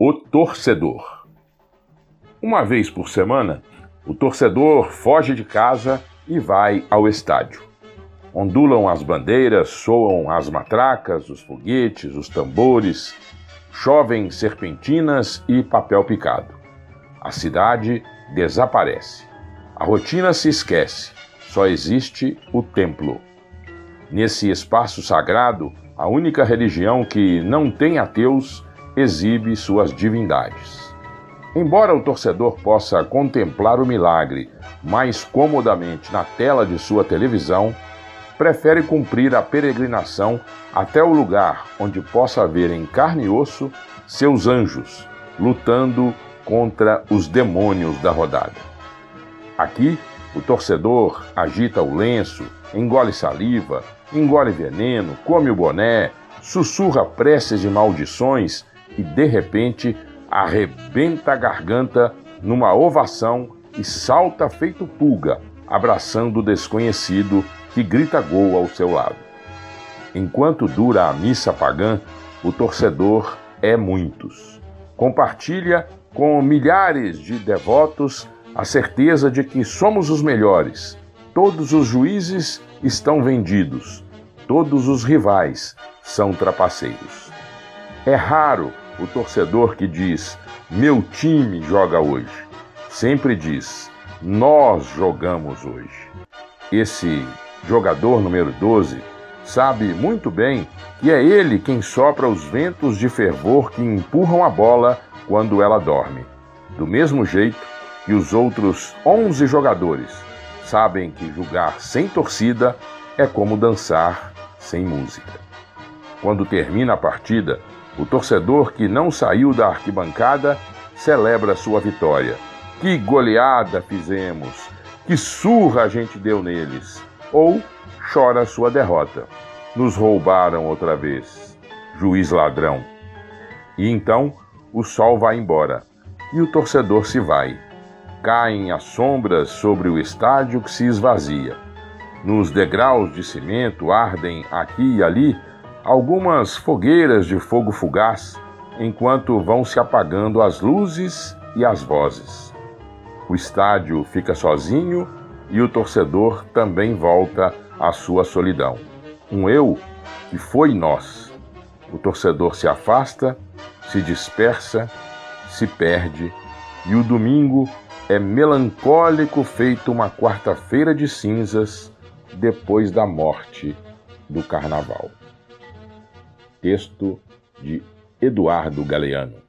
O torcedor. Uma vez por semana, o torcedor foge de casa e vai ao estádio. Ondulam as bandeiras, soam as matracas, os foguetes, os tambores, chovem serpentinas e papel picado. A cidade desaparece. A rotina se esquece. Só existe o templo. Nesse espaço sagrado, a única religião que não tem ateus exibe suas divindades. Embora o torcedor possa contemplar o milagre mais comodamente na tela de sua televisão, prefere cumprir a peregrinação até o lugar onde possa ver em carne e osso seus anjos lutando contra os demônios da rodada. Aqui, o torcedor agita o lenço, engole saliva, engole veneno, come o boné, sussurra preces de maldições e de repente arrebenta a garganta numa ovação e salta feito pulga, abraçando o desconhecido que grita gol ao seu lado. Enquanto dura a missa pagã, o torcedor é muitos. Compartilha com milhares de devotos a certeza de que somos os melhores. Todos os juízes estão vendidos. Todos os rivais são trapaceiros. É raro o torcedor que diz: meu time joga hoje. Sempre diz: nós jogamos hoje. Esse jogador número 12 sabe muito bem que é ele quem sopra os ventos de fervor que empurram a bola quando ela dorme. Do mesmo jeito que os outros 11 jogadores sabem que jogar sem torcida é como dançar sem música. Quando termina a partida, o torcedor que não saiu da arquibancada celebra sua vitória. Que goleada fizemos! Que surra a gente deu neles! Ou chora sua derrota. Nos roubaram outra vez. Juiz ladrão. E então o sol vai embora e o torcedor se vai. Caem as sombras sobre o estádio que se esvazia. Nos degraus de cimento ardem aqui e ali algumas fogueiras de fogo fugaz, enquanto vão se apagando as luzes e as vozes. O estádio fica sozinho e o torcedor também volta à sua solidão. Um eu que foi nós. O torcedor se afasta, se dispersa, se perde e o domingo é melancólico feito uma quarta-feira de cinzas depois da morte do carnaval. Texto de Eduardo Galeano.